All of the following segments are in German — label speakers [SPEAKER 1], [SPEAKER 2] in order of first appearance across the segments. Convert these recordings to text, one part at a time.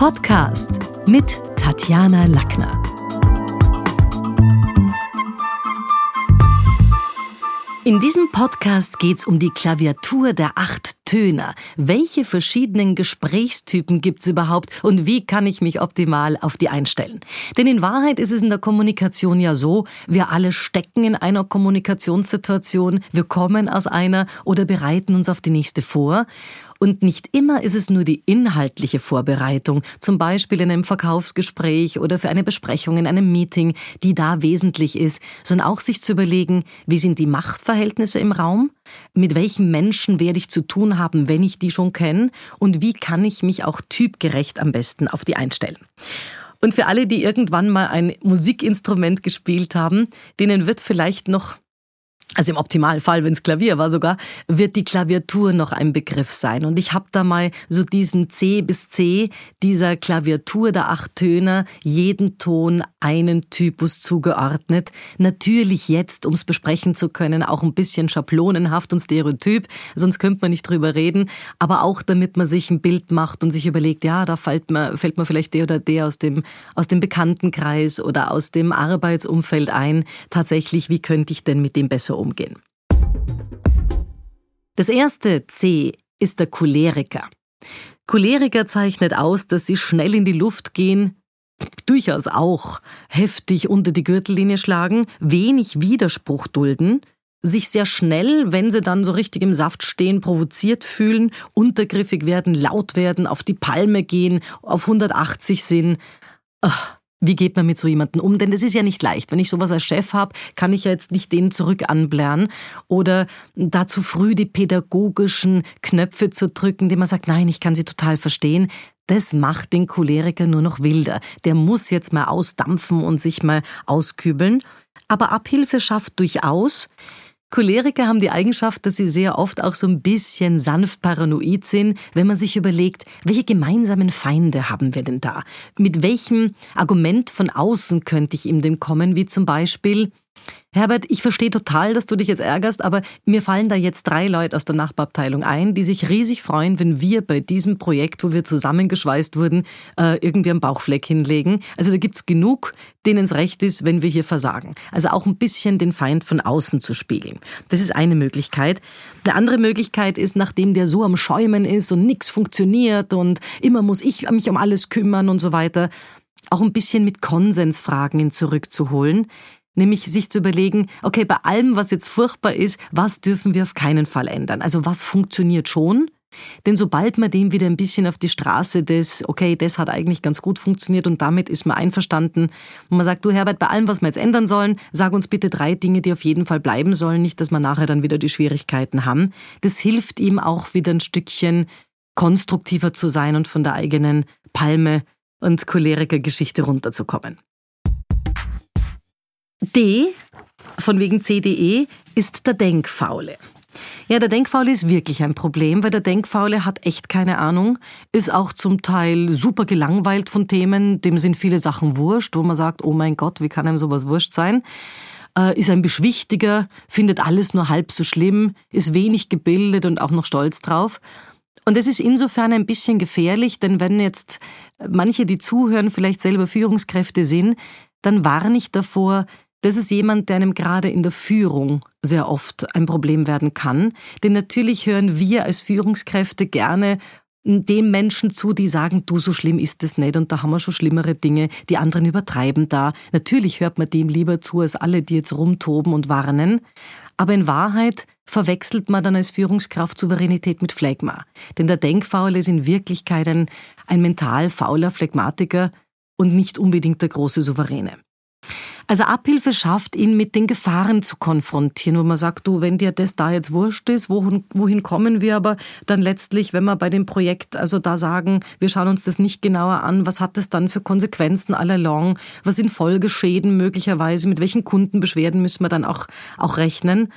[SPEAKER 1] Podcast mit Tatjana Lackner. In diesem Podcast geht es um die Klaviatur der acht Töne. Welche verschiedenen Gesprächstypen gibt es überhaupt und wie kann ich mich optimal auf die einstellen? Denn in Wahrheit ist es in der Kommunikation ja so, wir alle stecken in einer Kommunikationssituation, wir kommen aus einer oder bereiten uns auf die nächste vor. Und nicht immer ist es nur die inhaltliche Vorbereitung, zum Beispiel in einem Verkaufsgespräch oder für eine Besprechung in einem Meeting, die da wesentlich ist, sondern auch sich zu überlegen, wie sind die Machtverhältnisse im Raum, mit welchen Menschen werde ich zu tun haben, wenn ich die schon kenne und wie kann ich mich auch typgerecht am besten auf die einstellen. Und für alle, die irgendwann mal ein Musikinstrument gespielt haben, denen wird vielleicht noch also im Optimalfall, wenn es Klavier war sogar, wird die Klaviatur noch ein Begriff sein. Und ich habe da mal so diesen C bis C dieser Klaviatur der acht Töne, jeden Ton einen Typus zugeordnet. Natürlich jetzt, um es besprechen zu können, auch ein bisschen schablonenhaft und stereotyp, sonst könnte man nicht drüber reden, aber auch damit man sich ein Bild macht und sich überlegt, ja, da fällt mir, fällt mir vielleicht der oder der aus dem, aus dem Bekanntenkreis oder aus dem Arbeitsumfeld ein. Tatsächlich, wie könnte ich denn mit dem besser umgehen. Das erste C ist der Choleriker. Choleriker zeichnet aus, dass sie schnell in die Luft gehen, durchaus auch heftig unter die Gürtellinie schlagen, wenig Widerspruch dulden, sich sehr schnell, wenn sie dann so richtig im Saft stehen, provoziert fühlen, untergriffig werden, laut werden, auf die Palme gehen, auf 180 sind. Ach, wie geht man mit so jemandem um? Denn das ist ja nicht leicht. Wenn ich sowas als Chef habe, kann ich ja jetzt nicht den zurück anblären oder da zu früh die pädagogischen Knöpfe zu drücken, die man sagt, nein, ich kann sie total verstehen. Das macht den Choleriker nur noch wilder. Der muss jetzt mal ausdampfen und sich mal auskübeln. Aber Abhilfe schafft durchaus, Choleriker haben die Eigenschaft, dass sie sehr oft auch so ein bisschen sanft paranoid sind, wenn man sich überlegt, welche gemeinsamen Feinde haben wir denn da? Mit welchem Argument von außen könnte ich ihm denn kommen, wie zum Beispiel, Herbert, ich verstehe total, dass du dich jetzt ärgerst, aber mir fallen da jetzt drei Leute aus der Nachbarabteilung ein, die sich riesig freuen, wenn wir bei diesem Projekt, wo wir zusammengeschweißt wurden, äh, irgendwie einen Bauchfleck hinlegen. Also da gibt's genug, denen es recht ist, wenn wir hier versagen. Also auch ein bisschen den Feind von außen zu spiegeln. Das ist eine Möglichkeit. Eine andere Möglichkeit ist, nachdem der so am Schäumen ist und nichts funktioniert und immer muss ich mich um alles kümmern und so weiter, auch ein bisschen mit Konsensfragen ihn zurückzuholen. Nämlich sich zu überlegen, okay, bei allem, was jetzt furchtbar ist, was dürfen wir auf keinen Fall ändern? Also was funktioniert schon? Denn sobald man dem wieder ein bisschen auf die Straße des, okay, das hat eigentlich ganz gut funktioniert und damit ist man einverstanden, und man sagt, du Herbert, bei allem, was wir jetzt ändern sollen, sag uns bitte drei Dinge, die auf jeden Fall bleiben sollen, nicht, dass wir nachher dann wieder die Schwierigkeiten haben. Das hilft ihm auch wieder ein Stückchen konstruktiver zu sein und von der eigenen Palme und Choleriker-Geschichte runterzukommen. D von wegen CDE ist der Denkfaule. Ja, der Denkfaule ist wirklich ein Problem, weil der Denkfaule hat echt keine Ahnung, ist auch zum Teil super gelangweilt von Themen, dem sind viele Sachen wurscht, wo man sagt, oh mein Gott, wie kann einem sowas wurscht sein? Äh, ist ein Beschwichtiger, findet alles nur halb so schlimm, ist wenig gebildet und auch noch stolz drauf. Und es ist insofern ein bisschen gefährlich, denn wenn jetzt manche, die zuhören, vielleicht selber Führungskräfte sind, dann warne ich davor, das ist jemand, der einem gerade in der Führung sehr oft ein Problem werden kann. Denn natürlich hören wir als Führungskräfte gerne dem Menschen zu, die sagen, du, so schlimm ist es nicht und da haben wir schon schlimmere Dinge, die anderen übertreiben da. Natürlich hört man dem lieber zu, als alle, die jetzt rumtoben und warnen. Aber in Wahrheit verwechselt man dann als Führungskraft Souveränität mit Phlegma. Denn der Denkfaule ist in Wirklichkeit ein, ein mental fauler Phlegmatiker und nicht unbedingt der große Souveräne. Also Abhilfe schafft, ihn mit den Gefahren zu konfrontieren, wo man sagt, du, wenn dir das da jetzt wurscht ist, wohin, wohin kommen wir aber dann letztlich, wenn wir bei dem Projekt also da sagen, wir schauen uns das nicht genauer an, was hat das dann für Konsequenzen all along, was sind Folgeschäden möglicherweise, mit welchen Kundenbeschwerden müssen wir dann auch, auch rechnen.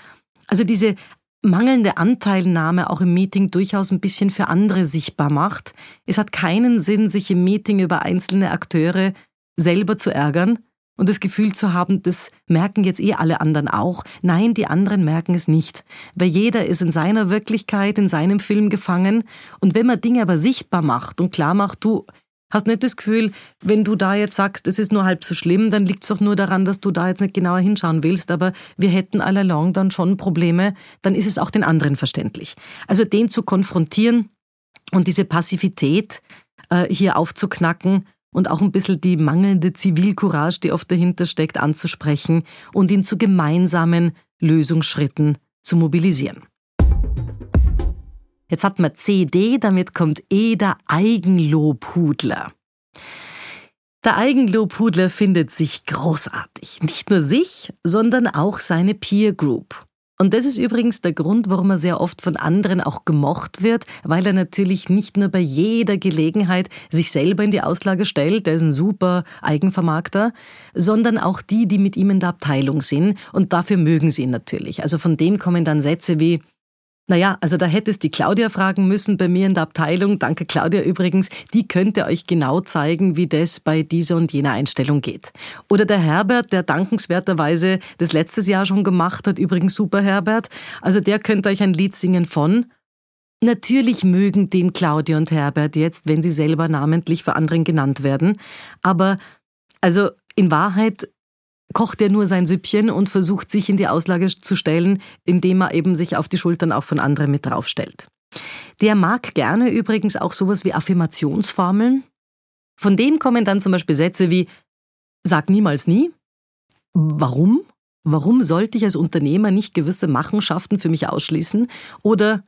[SPEAKER 1] Also diese mangelnde Anteilnahme auch im Meeting durchaus ein bisschen für andere sichtbar macht. Es hat keinen Sinn, sich im Meeting über einzelne Akteure selber zu ärgern, und das Gefühl zu haben, das merken jetzt eh alle anderen auch. Nein, die anderen merken es nicht, weil jeder ist in seiner Wirklichkeit, in seinem Film gefangen. Und wenn man Dinge aber sichtbar macht und klar macht, du, Hast nicht das Gefühl, wenn du da jetzt sagst, es ist nur halb so schlimm, dann liegt es doch nur daran, dass du da jetzt nicht genauer hinschauen willst, aber wir hätten all along dann schon Probleme, dann ist es auch den anderen verständlich. Also den zu konfrontieren und diese Passivität äh, hier aufzuknacken und auch ein bisschen die mangelnde Zivilcourage, die oft dahinter steckt, anzusprechen und ihn zu gemeinsamen Lösungsschritten zu mobilisieren. Jetzt hat man CD, damit kommt E der Eigenlobhudler. Der Eigenlobhudler findet sich großartig. Nicht nur sich, sondern auch seine Peer Group. Und das ist übrigens der Grund, warum er sehr oft von anderen auch gemocht wird, weil er natürlich nicht nur bei jeder Gelegenheit sich selber in die Auslage stellt, der ist ein super Eigenvermarkter, sondern auch die, die mit ihm in der Abteilung sind und dafür mögen sie ihn natürlich. Also von dem kommen dann Sätze wie, naja, also da hättest die Claudia fragen müssen bei mir in der Abteilung. Danke Claudia übrigens. Die könnte euch genau zeigen, wie das bei dieser und jener Einstellung geht. Oder der Herbert, der dankenswerterweise das letztes Jahr schon gemacht hat. Übrigens super Herbert. Also der könnte euch ein Lied singen von. Natürlich mögen den Claudia und Herbert jetzt, wenn sie selber namentlich für anderen genannt werden. Aber also in Wahrheit kocht er nur sein Süppchen und versucht sich in die Auslage zu stellen, indem er eben sich auf die Schultern auch von anderen mit draufstellt. Der mag gerne übrigens auch sowas wie Affirmationsformeln. Von dem kommen dann zum Beispiel Sätze wie Sag niemals nie. Warum? Warum sollte ich als Unternehmer nicht gewisse Machenschaften für mich ausschließen? Oder,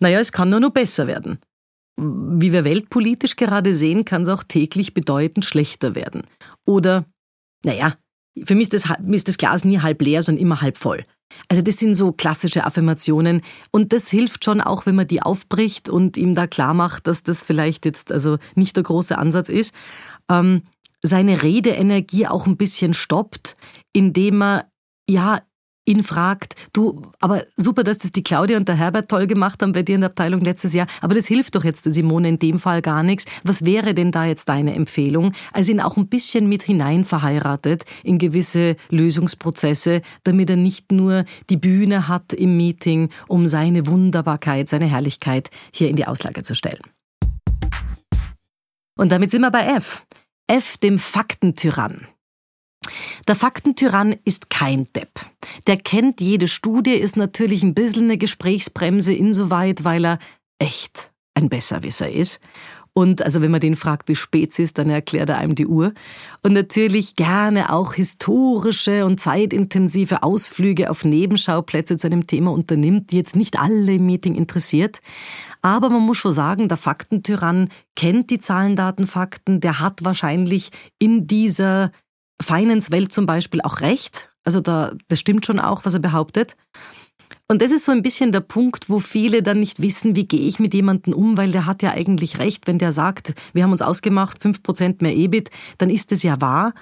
[SPEAKER 1] naja, es kann nur noch besser werden. Wie wir weltpolitisch gerade sehen, kann es auch täglich bedeutend schlechter werden. Oder, naja, für mich ist, das, ist das Glas nie halb leer, sondern immer halb voll. Also das sind so klassische Affirmationen und das hilft schon auch, wenn man die aufbricht und ihm da klar macht, dass das vielleicht jetzt also nicht der große Ansatz ist. Ähm, seine Redeenergie auch ein bisschen stoppt, indem er ja ihn fragt, du, aber super, dass das die Claudia und der Herbert toll gemacht haben bei dir in der Abteilung letztes Jahr, aber das hilft doch jetzt der Simone in dem Fall gar nichts. Was wäre denn da jetzt deine Empfehlung? Also ihn auch ein bisschen mit hinein verheiratet in gewisse Lösungsprozesse, damit er nicht nur die Bühne hat im Meeting, um seine Wunderbarkeit, seine Herrlichkeit hier in die Auslage zu stellen. Und damit sind wir bei F. F, dem Faktentyrann. Der Faktentyrann ist kein Depp. Der kennt jede Studie, ist natürlich ein bisschen eine Gesprächsbremse insoweit, weil er echt ein Besserwisser ist. Und also wenn man den fragt, wie spät es ist, dann erklärt er einem die Uhr. Und natürlich gerne auch historische und zeitintensive Ausflüge auf Nebenschauplätze zu einem Thema unternimmt, die jetzt nicht alle im Meeting interessiert. Aber man muss schon sagen, der Faktentyrann kennt die Zahlen, Daten, Fakten. Der hat wahrscheinlich in dieser Finance-Welt zum Beispiel auch recht. Also da, das stimmt schon auch, was er behauptet. Und das ist so ein bisschen der Punkt, wo viele dann nicht wissen, wie gehe ich mit jemandem um, weil der hat ja eigentlich recht, wenn der sagt, wir haben uns ausgemacht, 5% mehr EBIT, dann ist es ja wahr.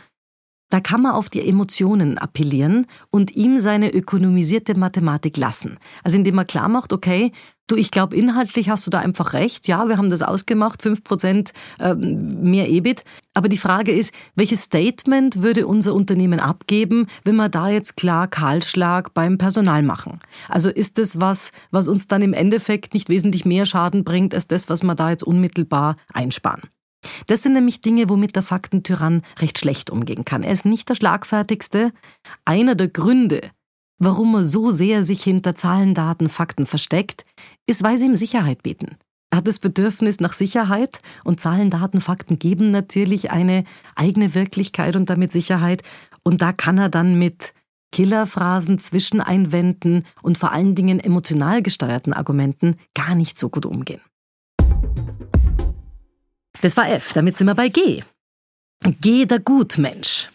[SPEAKER 1] Da kann man auf die Emotionen appellieren und ihm seine ökonomisierte Mathematik lassen. Also indem man klar macht, okay, du, ich glaube, inhaltlich hast du da einfach recht. Ja, wir haben das ausgemacht, 5% ähm, mehr EBIT. Aber die Frage ist, welches Statement würde unser Unternehmen abgeben, wenn wir da jetzt klar Kahlschlag beim Personal machen? Also ist das was, was uns dann im Endeffekt nicht wesentlich mehr Schaden bringt, als das, was wir da jetzt unmittelbar einsparen? Das sind nämlich Dinge, womit der Faktentyrann recht schlecht umgehen kann. Er ist nicht der schlagfertigste. Einer der Gründe, warum er so sehr sich hinter Zahlen, Daten, Fakten versteckt, ist, weil sie ihm Sicherheit bieten. Er hat das Bedürfnis nach Sicherheit und Zahlen, Daten, Fakten geben natürlich eine eigene Wirklichkeit und damit Sicherheit. Und da kann er dann mit Killerphrasen, Zwischeneinwänden und vor allen Dingen emotional gesteuerten Argumenten gar nicht so gut umgehen. Das war F, damit sind wir bei G. G, der Gutmensch.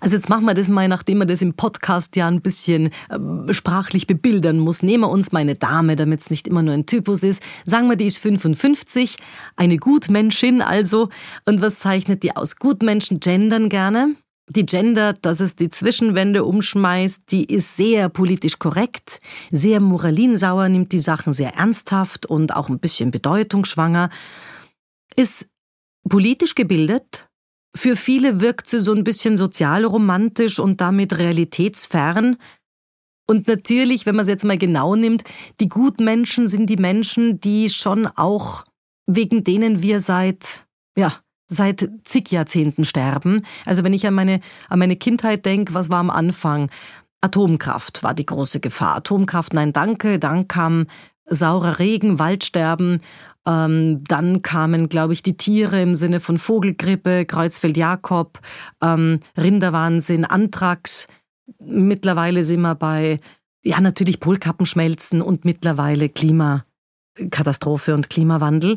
[SPEAKER 1] Also jetzt machen wir das mal, nachdem wir das im Podcast ja ein bisschen äh, sprachlich bebildern muss. Nehmen wir uns meine Dame, damit es nicht immer nur ein Typus ist. Sagen wir, die ist 55, eine Gutmenschin also. Und was zeichnet die aus? Gutmenschen gendern gerne. Die gendert, dass es die Zwischenwände umschmeißt, die ist sehr politisch korrekt, sehr moralinsauer, nimmt die Sachen sehr ernsthaft und auch ein bisschen bedeutungsschwanger, ist Politisch gebildet, für viele wirkt sie so ein bisschen sozialromantisch und damit realitätsfern. Und natürlich, wenn man es jetzt mal genau nimmt, die Gutmenschen sind die Menschen, die schon auch, wegen denen wir seit, ja, seit zig Jahrzehnten sterben. Also wenn ich an meine, an meine Kindheit denke, was war am Anfang? Atomkraft war die große Gefahr. Atomkraft, nein, danke. Dann kam saurer Regen, Waldsterben. Ähm, dann kamen, glaube ich, die Tiere im Sinne von Vogelgrippe, Kreuzfeld-Jakob, ähm, Rinderwahnsinn, Anthrax. Mittlerweile sind wir bei, ja, natürlich Polkappenschmelzen und mittlerweile Klimakatastrophe und Klimawandel.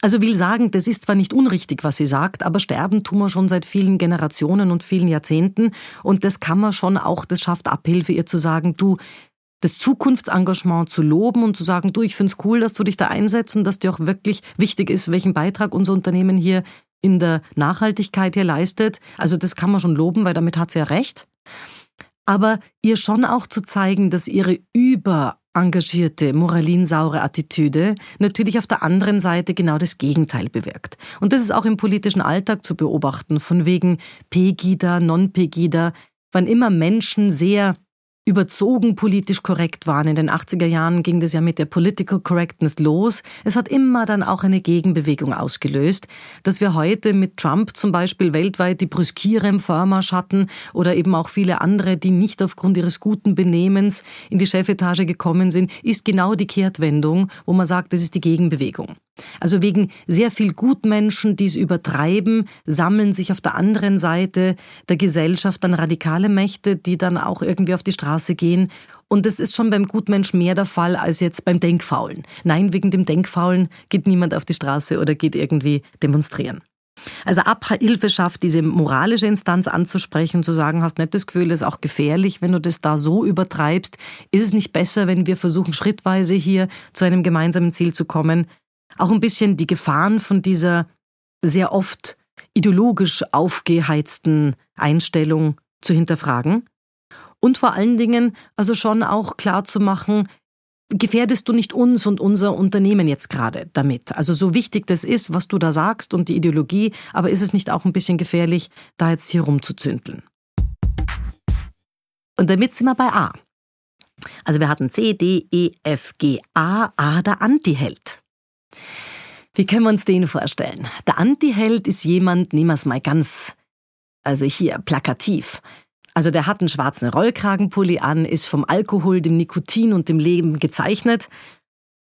[SPEAKER 1] Also will sagen, das ist zwar nicht unrichtig, was sie sagt, aber sterben tun wir schon seit vielen Generationen und vielen Jahrzehnten. Und das kann man schon auch, das schafft Abhilfe, ihr zu sagen, du, das Zukunftsengagement zu loben und zu sagen, du, ich finde es cool, dass du dich da einsetzt und dass dir auch wirklich wichtig ist, welchen Beitrag unser Unternehmen hier in der Nachhaltigkeit hier leistet. Also das kann man schon loben, weil damit hat sie ja recht. Aber ihr schon auch zu zeigen, dass ihre über engagierte, moralinsaure Attitüde natürlich auf der anderen Seite genau das Gegenteil bewirkt. Und das ist auch im politischen Alltag zu beobachten, von wegen Pegida, Non-Pegida, wann immer Menschen sehr überzogen politisch korrekt waren. In den 80er Jahren ging das ja mit der Political Correctness los. Es hat immer dann auch eine Gegenbewegung ausgelöst, dass wir heute mit Trump zum Beispiel weltweit die Brüskiere Vormarsch hatten oder eben auch viele andere, die nicht aufgrund ihres guten Benehmens in die Chefetage gekommen sind, ist genau die Kehrtwendung, wo man sagt, das ist die Gegenbewegung. Also wegen sehr viel Gutmenschen, die es übertreiben, sammeln sich auf der anderen Seite der Gesellschaft dann radikale Mächte, die dann auch irgendwie auf die Straße gehen. Und das ist schon beim Gutmensch mehr der Fall als jetzt beim Denkfaulen. Nein, wegen dem Denkfaulen geht niemand auf die Straße oder geht irgendwie demonstrieren. Also Abhilfe schafft, diese moralische Instanz anzusprechen und zu sagen, hast nicht das Gefühl, das ist auch gefährlich, wenn du das da so übertreibst. Ist es nicht besser, wenn wir versuchen, schrittweise hier zu einem gemeinsamen Ziel zu kommen? Auch ein bisschen die Gefahren von dieser sehr oft ideologisch aufgeheizten Einstellung zu hinterfragen und vor allen Dingen also schon auch klar zu machen, gefährdest du nicht uns und unser Unternehmen jetzt gerade damit? Also so wichtig das ist, was du da sagst und die Ideologie, aber ist es nicht auch ein bisschen gefährlich, da jetzt hier rumzuzündeln? Und damit sind wir bei A. Also wir hatten C, D, E, F, G, A, A der Antiheld. Wie können wir uns den vorstellen? Der Antiheld ist jemand, nehmen wir es mal ganz, also hier plakativ. Also der hat einen schwarzen Rollkragenpulli an, ist vom Alkohol, dem Nikotin und dem Leben gezeichnet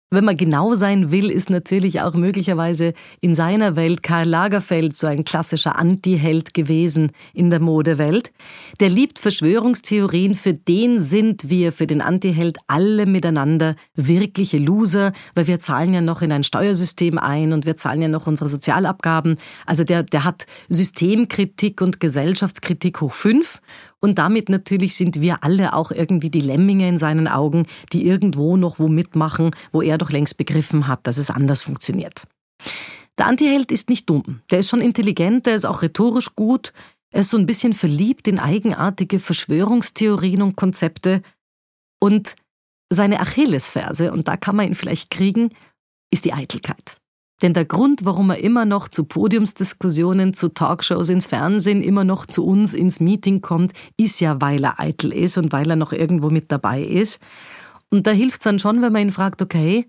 [SPEAKER 1] wenn man genau sein will, ist natürlich auch möglicherweise in seiner Welt Karl Lagerfeld so ein klassischer Anti-Held gewesen in der Modewelt. Der liebt Verschwörungstheorien, für den sind wir, für den Anti-Held, alle miteinander wirkliche Loser, weil wir zahlen ja noch in ein Steuersystem ein und wir zahlen ja noch unsere Sozialabgaben. Also der, der hat Systemkritik und Gesellschaftskritik hoch fünf und damit natürlich sind wir alle auch irgendwie die Lemminge in seinen Augen, die irgendwo noch wo mitmachen, wo er doch längst begriffen hat, dass es anders funktioniert. Der Antiheld ist nicht dumm. Der ist schon intelligent, der ist auch rhetorisch gut. Er ist so ein bisschen verliebt in eigenartige Verschwörungstheorien und Konzepte. Und seine Achillesferse, und da kann man ihn vielleicht kriegen, ist die Eitelkeit. Denn der Grund, warum er immer noch zu Podiumsdiskussionen, zu Talkshows ins Fernsehen, immer noch zu uns ins Meeting kommt, ist ja, weil er eitel ist und weil er noch irgendwo mit dabei ist. Und da hilft es dann schon, wenn man ihn fragt, okay,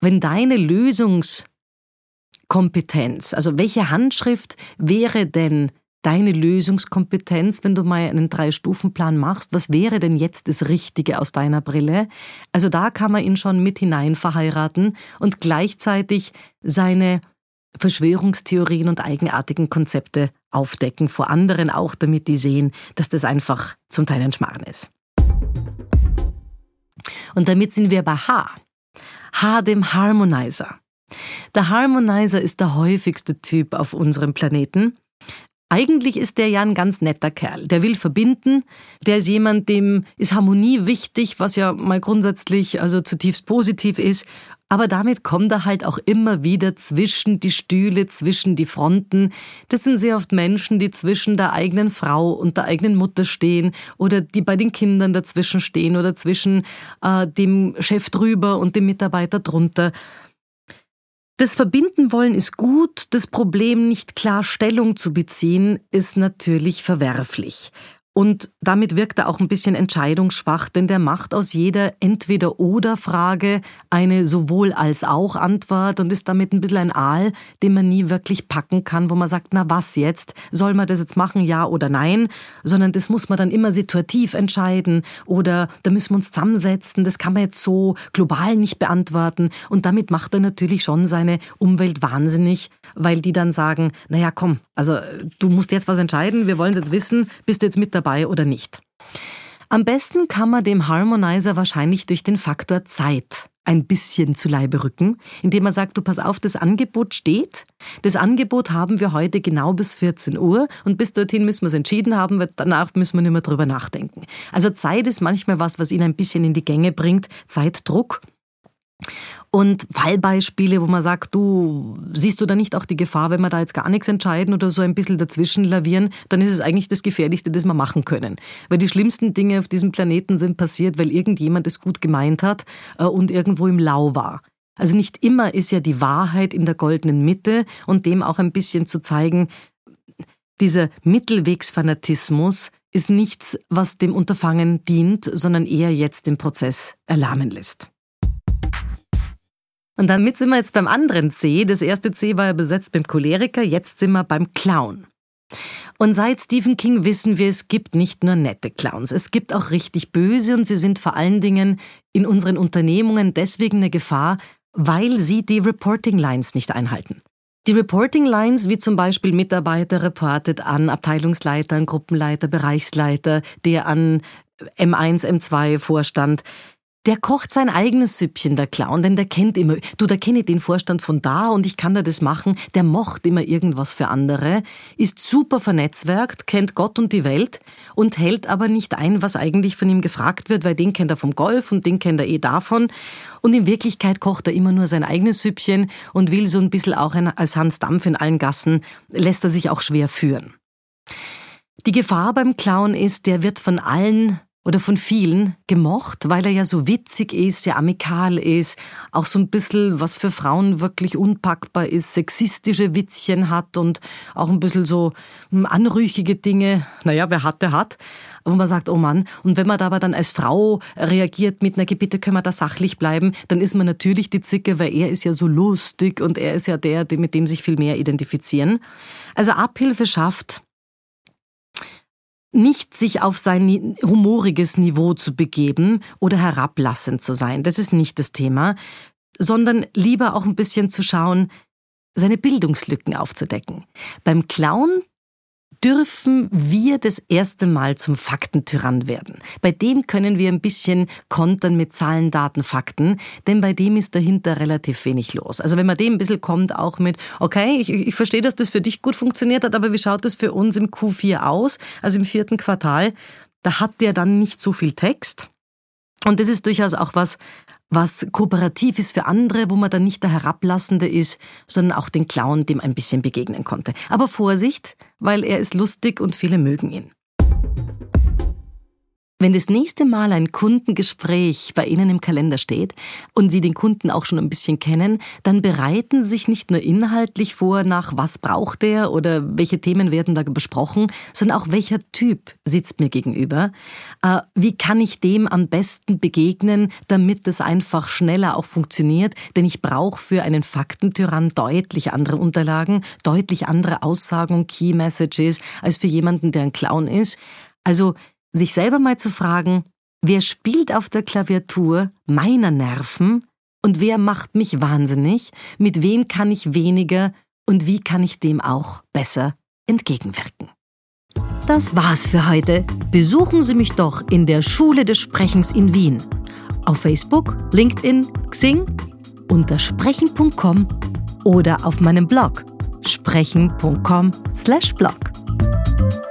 [SPEAKER 1] wenn deine Lösungskompetenz, also welche Handschrift wäre denn deine Lösungskompetenz, wenn du mal einen Drei-Stufen-Plan machst? Was wäre denn jetzt das Richtige aus deiner Brille? Also da kann man ihn schon mit hinein verheiraten und gleichzeitig seine Verschwörungstheorien und eigenartigen Konzepte aufdecken, vor anderen auch, damit die sehen, dass das einfach zum Teil ein Schmarrn ist. Und damit sind wir bei H. H dem Harmonizer. Der Harmonizer ist der häufigste Typ auf unserem Planeten eigentlich ist der ja ein ganz netter Kerl. Der will verbinden. Der ist jemand, dem ist Harmonie wichtig, was ja mal grundsätzlich also zutiefst positiv ist. Aber damit kommt er halt auch immer wieder zwischen die Stühle, zwischen die Fronten. Das sind sehr oft Menschen, die zwischen der eigenen Frau und der eigenen Mutter stehen oder die bei den Kindern dazwischen stehen oder zwischen äh, dem Chef drüber und dem Mitarbeiter drunter. Das Verbinden wollen ist gut, das Problem nicht klar Stellung zu beziehen ist natürlich verwerflich. Und damit wirkt er auch ein bisschen entscheidungsschwach, denn der macht aus jeder Entweder-Oder-Frage eine sowohl als auch Antwort und ist damit ein bisschen ein Aal, den man nie wirklich packen kann, wo man sagt, na was jetzt? Soll man das jetzt machen, ja oder nein? Sondern das muss man dann immer situativ entscheiden oder da müssen wir uns zusammensetzen, das kann man jetzt so global nicht beantworten. Und damit macht er natürlich schon seine Umwelt wahnsinnig, weil die dann sagen, naja komm, also du musst jetzt was entscheiden, wir wollen es jetzt wissen, bist du jetzt mit dabei oder nicht. Am besten kann man dem Harmonizer wahrscheinlich durch den Faktor Zeit ein bisschen zu Leibe rücken, indem man sagt, du pass auf, das Angebot steht. Das Angebot haben wir heute genau bis 14 Uhr und bis dorthin müssen wir es entschieden haben, weil danach müssen wir nicht mehr drüber nachdenken. Also Zeit ist manchmal was, was ihn ein bisschen in die Gänge bringt, Zeitdruck. Und Fallbeispiele, wo man sagt, du siehst du da nicht auch die Gefahr, wenn wir da jetzt gar nichts entscheiden oder so ein bisschen dazwischen lavieren, dann ist es eigentlich das Gefährlichste, das wir machen können. Weil die schlimmsten Dinge auf diesem Planeten sind passiert, weil irgendjemand es gut gemeint hat äh, und irgendwo im Lau war. Also nicht immer ist ja die Wahrheit in der goldenen Mitte und dem auch ein bisschen zu zeigen, dieser Mittelwegsfanatismus ist nichts, was dem Unterfangen dient, sondern eher jetzt den Prozess erlahmen lässt. Und damit sind wir jetzt beim anderen C. Das erste C war ja besetzt beim Choleriker, jetzt sind wir beim Clown. Und seit Stephen King wissen wir, es gibt nicht nur nette Clowns, es gibt auch richtig böse und sie sind vor allen Dingen in unseren Unternehmungen deswegen eine Gefahr, weil sie die Reporting Lines nicht einhalten. Die Reporting Lines, wie zum Beispiel Mitarbeiter reportet an Abteilungsleiter, an Gruppenleiter, Bereichsleiter, der an M1, M2 Vorstand, der kocht sein eigenes Süppchen, der Clown, denn der kennt immer, du, da kenne ich den Vorstand von da und ich kann da das machen, der mocht immer irgendwas für andere, ist super vernetzwerkt, kennt Gott und die Welt und hält aber nicht ein, was eigentlich von ihm gefragt wird, weil den kennt er vom Golf und den kennt er eh davon. Und in Wirklichkeit kocht er immer nur sein eigenes Süppchen und will so ein bisschen auch als Hans Dampf in allen Gassen, lässt er sich auch schwer führen. Die Gefahr beim Clown ist, der wird von allen oder von vielen gemocht, weil er ja so witzig ist, sehr amikal ist, auch so ein bisschen, was für Frauen wirklich unpackbar ist, sexistische Witzchen hat und auch ein bisschen so hm, anrüchige Dinge. Naja, wer hat, der hat. Wo man sagt, oh Mann, und wenn man da aber dann als Frau reagiert mit einer Bitte können wir da sachlich bleiben, dann ist man natürlich die Zicke, weil er ist ja so lustig und er ist ja der, mit dem sich viel mehr identifizieren. Also Abhilfe schafft, nicht sich auf sein humoriges Niveau zu begeben oder herablassend zu sein. Das ist nicht das Thema, sondern lieber auch ein bisschen zu schauen, seine Bildungslücken aufzudecken. Beim Clown dürfen wir das erste Mal zum Faktentyrann werden. Bei dem können wir ein bisschen kontern mit Zahlen, Daten, Fakten, denn bei dem ist dahinter relativ wenig los. Also wenn man dem ein bisschen kommt, auch mit, okay, ich, ich verstehe, dass das für dich gut funktioniert hat, aber wie schaut das für uns im Q4 aus, also im vierten Quartal, da hat der dann nicht so viel Text. Und das ist durchaus auch was, was kooperativ ist für andere, wo man dann nicht der Herablassende ist, sondern auch den Clown, dem ein bisschen begegnen konnte. Aber Vorsicht, weil er ist lustig und viele mögen ihn. Wenn das nächste Mal ein Kundengespräch bei Ihnen im Kalender steht und Sie den Kunden auch schon ein bisschen kennen, dann bereiten Sie sich nicht nur inhaltlich vor nach was braucht er oder welche Themen werden da besprochen, sondern auch welcher Typ sitzt mir gegenüber. Äh, wie kann ich dem am besten begegnen, damit es einfach schneller auch funktioniert? Denn ich brauche für einen Faktentyrann deutlich andere Unterlagen, deutlich andere Aussagen und Key Messages als für jemanden, der ein Clown ist. Also sich selber mal zu fragen, wer spielt auf der Klaviatur meiner Nerven und wer macht mich wahnsinnig, mit wem kann ich weniger und wie kann ich dem auch besser entgegenwirken. Das war's für heute. Besuchen Sie mich doch in der Schule des Sprechens in Wien. Auf Facebook, LinkedIn, Xing, unter sprechen.com oder auf meinem Blog sprechen.com/blog.